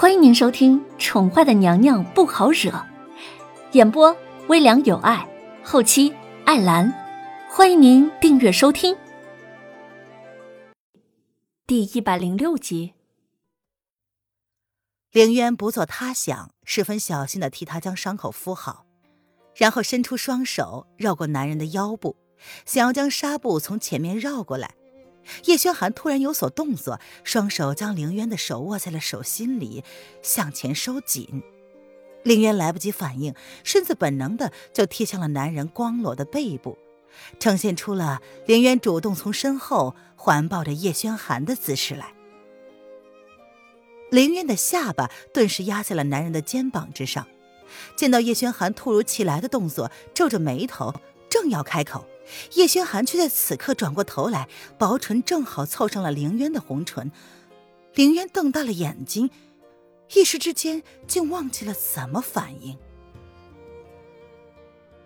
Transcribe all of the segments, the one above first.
欢迎您收听《宠坏的娘娘不好惹》，演播微凉有爱，后期艾兰。欢迎您订阅收听。第一百零六集，凌渊不做他想，十分小心的替他将伤口敷好，然后伸出双手绕过男人的腰部，想要将纱布从前面绕过来。叶轩寒突然有所动作，双手将凌渊的手握在了手心里，向前收紧。凌渊来不及反应，身子本能的就贴向了男人光裸的背部，呈现出了凌渊主动从身后环抱着叶轩寒的姿势来。凌渊的下巴顿时压在了男人的肩膀之上，见到叶轩寒突如其来的动作，皱着眉头，正要开口。叶轩寒却在此刻转过头来，薄唇正好凑上了凌渊的红唇。凌渊瞪大了眼睛，一时之间竟忘记了怎么反应。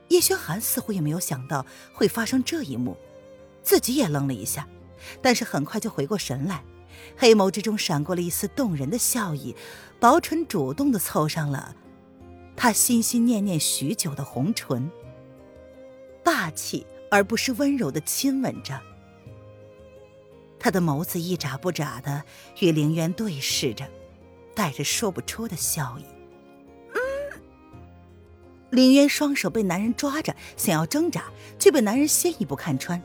叶轩寒似乎也没有想到会发生这一幕，自己也愣了一下，但是很快就回过神来，黑眸之中闪过了一丝动人的笑意，薄唇主动的凑上了他心心念念许久的红唇，霸气。而不是温柔的亲吻着，他的眸子一眨不眨的与凌渊对视着，带着说不出的笑意。嗯，凌渊双手被男人抓着，想要挣扎，却被男人先一步看穿，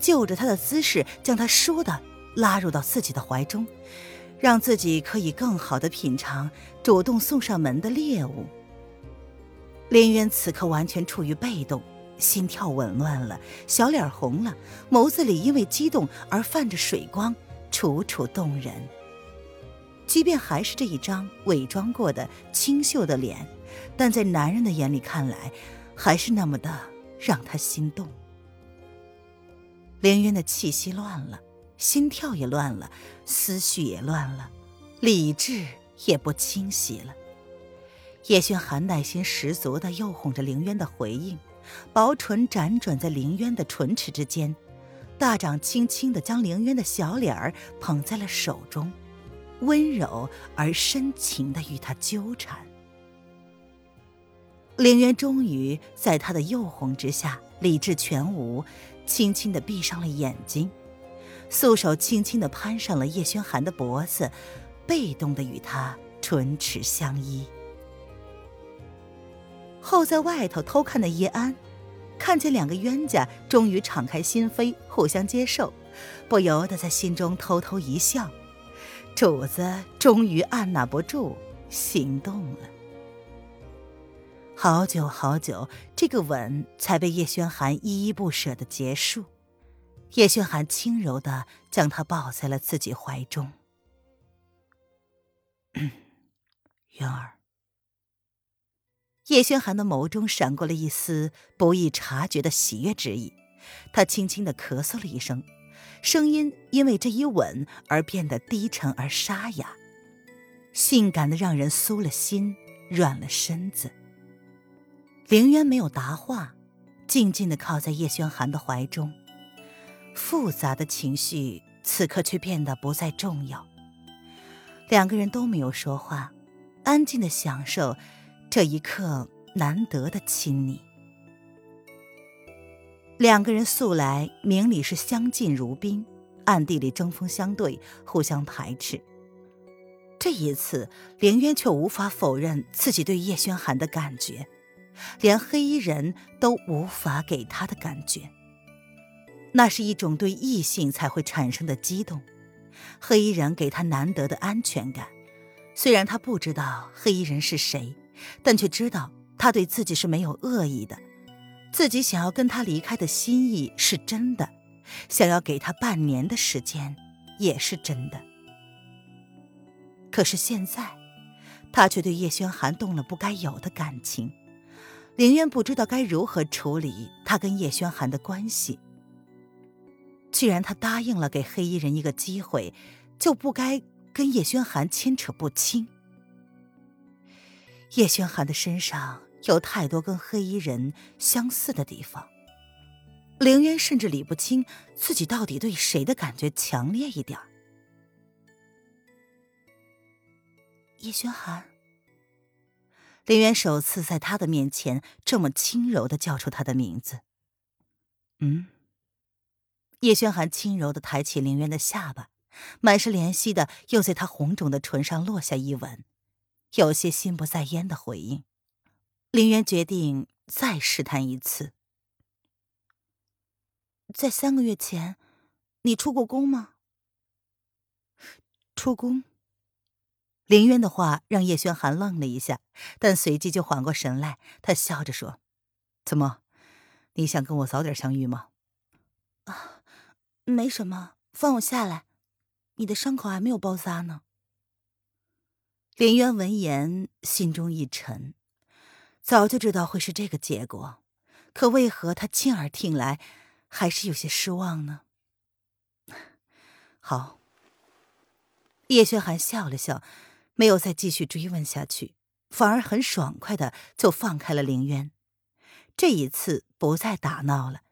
就着他的姿势将他倏地拉入到自己的怀中，让自己可以更好的品尝主动送上门的猎物。凌渊此刻完全处于被动。心跳紊乱了，小脸红了，眸子里因为激动而泛着水光，楚楚动人。即便还是这一张伪装过的清秀的脸，但在男人的眼里看来，还是那么的让他心动。凌渊的气息乱了，心跳也乱了，思绪也乱了，理智也不清晰了。叶轩寒耐心十足的诱哄着凌渊的回应。薄唇辗转在凌渊的唇齿之间，大掌轻轻地将凌渊的小脸儿捧在了手中，温柔而深情地与他纠缠。凌渊终于在他的诱哄之下理智全无，轻轻地闭上了眼睛，素手轻轻地攀上了叶轩寒的脖子，被动地与他唇齿相依。后在外头偷看的叶安，看见两个冤家终于敞开心扉，互相接受，不由得在心中偷偷一笑。主子终于按捺不住，行动了。好久好久，这个吻才被叶轩寒依依不舍的结束。叶轩寒轻柔的将她抱在了自己怀中。渊儿。叶轩寒的眸中闪过了一丝不易察觉的喜悦之意，他轻轻的咳嗽了一声，声音因为这一吻而变得低沉而沙哑，性感的让人酥了心，软了身子。凌渊没有答话，静静的靠在叶轩寒的怀中，复杂的情绪此刻却变得不再重要。两个人都没有说话，安静的享受。这一刻难得的亲昵，两个人素来明里是相敬如宾，暗地里针锋相对，互相排斥。这一次，凌渊却无法否认自己对叶轩寒的感觉，连黑衣人都无法给他的感觉。那是一种对异性才会产生的激动，黑衣人给他难得的安全感。虽然他不知道黑衣人是谁。但却知道他对自己是没有恶意的，自己想要跟他离开的心意是真的，想要给他半年的时间也是真的。可是现在，他却对叶轩寒动了不该有的感情，凌渊不知道该如何处理他跟叶轩寒的关系。既然他答应了给黑衣人一个机会，就不该跟叶轩寒牵扯不清。叶轩寒的身上有太多跟黑衣人相似的地方，凌渊甚至理不清自己到底对谁的感觉强烈一点。叶轩寒。凌渊首次在他的面前这么轻柔的叫出他的名字。嗯。叶轩寒轻柔的抬起凌渊的下巴，满是怜惜的又在他红肿的唇上落下一吻，有些心不在焉的回应。林渊决定再试探一次。在三个月前，你出过宫吗？出宫。林渊的话让叶轩寒愣了一下，但随即就缓过神来。他笑着说：“怎么，你想跟我早点相遇吗？”啊，没什么，放我下来。你的伤口还没有包扎呢。林渊闻言，心中一沉，早就知道会是这个结果，可为何他亲耳听来？还是有些失望呢。好，叶轩寒笑了笑，没有再继续追问下去，反而很爽快的就放开了凌渊。这一次不再打闹了，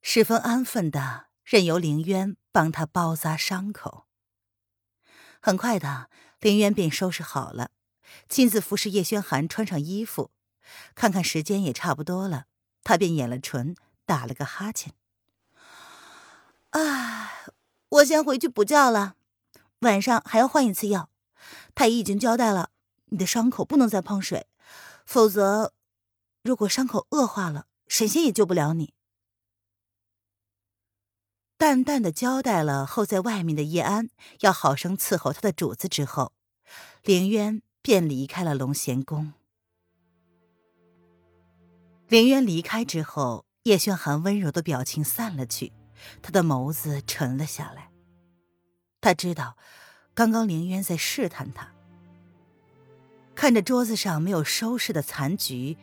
十分安分的任由凌渊帮他包扎伤口。很快的，林渊便收拾好了，亲自服侍叶轩寒穿上衣服，看看时间也差不多了，他便掩了唇。打了个哈欠，啊，我先回去补觉了，晚上还要换一次药。太医已经交代了，你的伤口不能再碰水，否则，如果伤口恶化了，神仙也救不了你。淡淡的交代了候在外面的叶安要好生伺候他的主子之后，凌渊便离开了龙贤宫。凌渊离开之后。叶轩寒温柔的表情散了去，他的眸子沉了下来。他知道，刚刚凌渊在试探他。看着桌子上没有收拾的残局，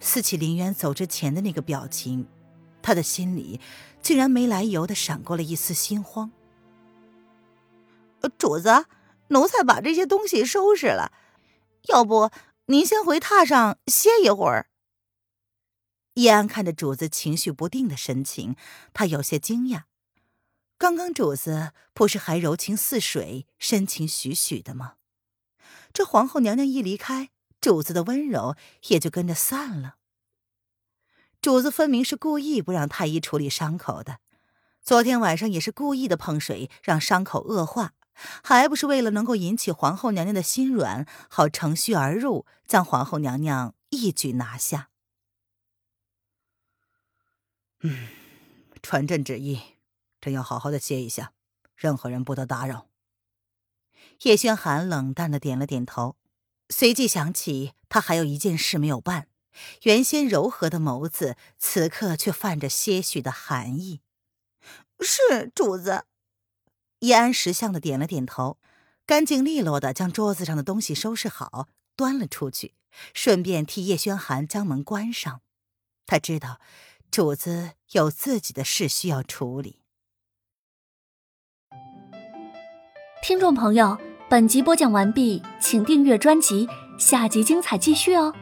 四起凌渊走之前的那个表情，他的心里竟然没来由的闪过了一丝心慌。主子，奴才把这些东西收拾了，要不您先回榻上歇一会儿。叶安看着主子情绪不定的神情，他有些惊讶。刚刚主子不是还柔情似水、深情许许的吗？这皇后娘娘一离开，主子的温柔也就跟着散了。主子分明是故意不让太医处理伤口的，昨天晚上也是故意的碰水，让伤口恶化，还不是为了能够引起皇后娘娘的心软，好乘虚而入，将皇后娘娘一举拿下。嗯，传朕旨意，朕要好好的歇一下，任何人不得打扰。叶轩寒冷淡的点了点头，随即想起他还有一件事没有办，原先柔和的眸子此刻却泛着些许的寒意。是主子。叶安识相的点了点头，干净利落的将桌子上的东西收拾好，端了出去，顺便替叶轩寒将门关上。他知道。主子有自己的事需要处理。听众朋友，本集播讲完毕，请订阅专辑，下集精彩继续哦。